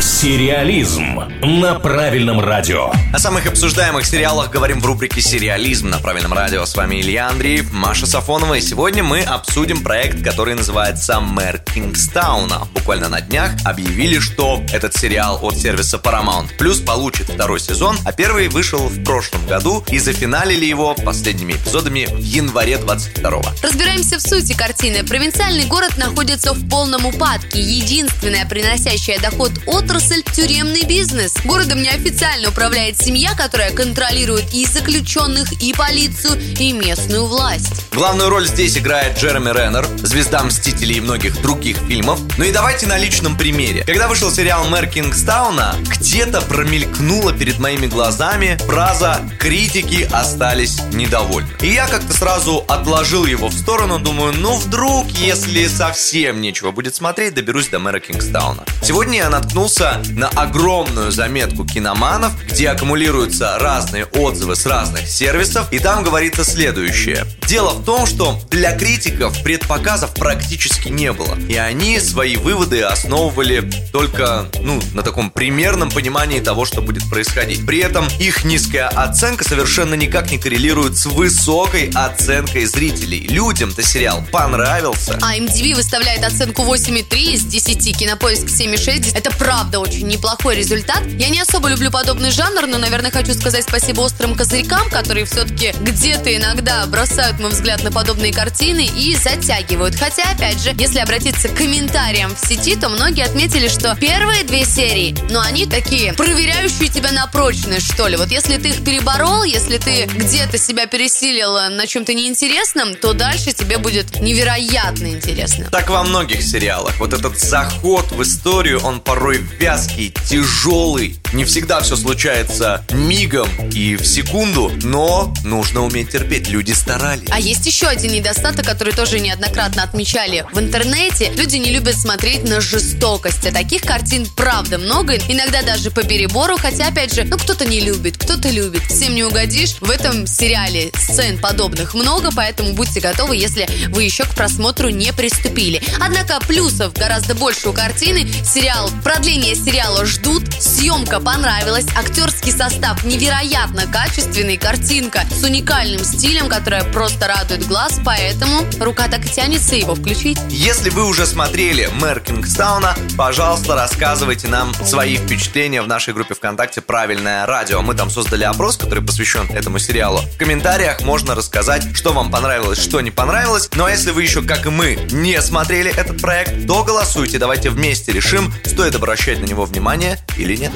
Сериализм на правильном радио. О самых обсуждаемых сериалах говорим в рубрике «Сериализм» на правильном радио. С вами Илья Андреев, Маша Сафонова. И сегодня мы обсудим проект, который называется «Мэр Кингстауна». Буквально на днях объявили, что этот сериал от сервиса Paramount Plus получит второй сезон, а первый вышел в прошлом году и зафиналили его последними эпизодами в январе 22 Разбираемся в сути картины. Провинциальный город находится в полном упадке. Единственная приносящая доход от отрасль – тюремный бизнес. Городом неофициально управляет семья, которая контролирует и заключенных, и полицию, и местную власть. Главную роль здесь играет Джереми Реннер, звезда «Мстителей» и многих других фильмов. Ну и давайте на личном примере. Когда вышел сериал «Мэр Кингстауна», где-то промелькнула перед моими глазами фраза «критики остались недовольны». И я как-то сразу отложил его в сторону, думаю, ну вдруг, если совсем нечего будет смотреть, доберусь до мэра Кингстауна. Сегодня я наткнулся наткнулся на огромную заметку киноманов, где аккумулируются разные отзывы с разных сервисов, и там говорится следующее. Дело в том, что для критиков предпоказов практически не было, и они свои выводы основывали только, ну, на таком примерном понимании того, что будет происходить. При этом их низкая оценка совершенно никак не коррелирует с высокой оценкой зрителей. Людям-то сериал понравился. А MTV выставляет оценку 8,3 из 10, Кинопоиск 7,6. Это правда правда очень неплохой результат. Я не особо люблю подобный жанр, но, наверное, хочу сказать спасибо острым козырькам, которые все-таки где-то иногда бросают мой взгляд на подобные картины и затягивают. Хотя, опять же, если обратиться к комментариям в сети, то многие отметили, что первые две серии, ну, они такие, проверяющие тебя на прочность, что ли. Вот если ты их переборол, если ты где-то себя пересилил на чем-то неинтересном, то дальше тебе будет невероятно интересно. Так во многих сериалах. Вот этот заход в историю, он порой вязкий, тяжелый. Не всегда все случается мигом и в секунду, но нужно уметь терпеть. Люди старались. А есть еще один недостаток, который тоже неоднократно отмечали в интернете. Люди не любят смотреть на жестокость. А таких картин правда много. Иногда даже по перебору. Хотя, опять же, ну кто-то не любит, кто-то любит. Всем не угодишь. В этом сериале сцен подобных много, поэтому будьте готовы, если вы еще к просмотру не приступили. Однако плюсов гораздо больше у картины. Сериал продление сериала ждут. Съемка понравилась. Актерский состав невероятно качественный. Картинка с уникальным стилем, которая просто радует глаз. Поэтому рука так и тянется его включить. Если вы уже смотрели «Мэр Кингстауна», пожалуйста, рассказывайте нам свои впечатления в нашей группе ВКонтакте «Правильное радио». Мы там создали опрос, который посвящен этому сериалу. В комментариях можно рассказать, что вам понравилось, что не понравилось. Ну а если вы еще, как и мы, не смотрели этот проект, то голосуйте. Давайте вместе решим, стоит обращать на него внимание или нет.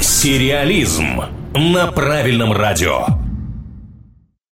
Сериализм на правильном радио.